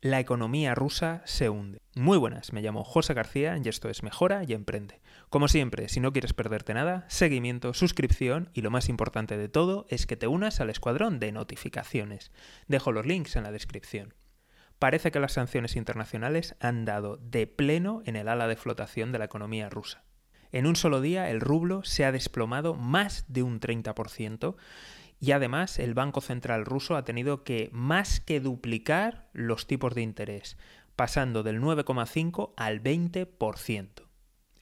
La economía rusa se hunde. Muy buenas, me llamo José García y esto es Mejora y Emprende. Como siempre, si no quieres perderte nada, seguimiento, suscripción y lo más importante de todo es que te unas al escuadrón de notificaciones. Dejo los links en la descripción. Parece que las sanciones internacionales han dado de pleno en el ala de flotación de la economía rusa. En un solo día el rublo se ha desplomado más de un 30% y además el Banco Central ruso ha tenido que más que duplicar los tipos de interés, pasando del 9,5 al 20%.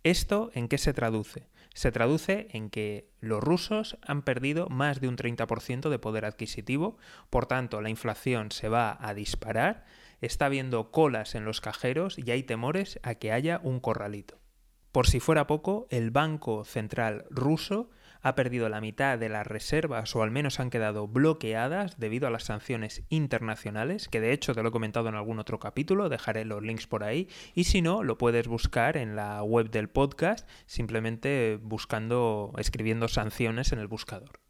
¿Esto en qué se traduce? Se traduce en que los rusos han perdido más de un 30% de poder adquisitivo, por tanto la inflación se va a disparar, está habiendo colas en los cajeros y hay temores a que haya un corralito. Por si fuera poco, el Banco Central ruso ha perdido la mitad de las reservas o al menos han quedado bloqueadas debido a las sanciones internacionales, que de hecho te lo he comentado en algún otro capítulo, dejaré los links por ahí, y si no, lo puedes buscar en la web del podcast simplemente buscando, escribiendo sanciones en el buscador.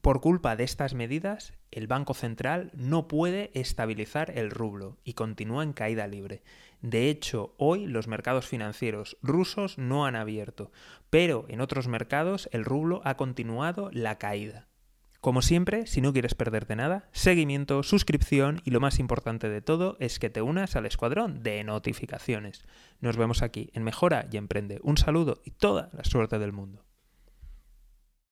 Por culpa de estas medidas, el Banco Central no puede estabilizar el rublo y continúa en caída libre. De hecho, hoy los mercados financieros rusos no han abierto, pero en otros mercados el rublo ha continuado la caída. Como siempre, si no quieres perderte nada, seguimiento, suscripción y lo más importante de todo es que te unas al escuadrón de notificaciones. Nos vemos aquí en Mejora y Emprende. Un saludo y toda la suerte del mundo.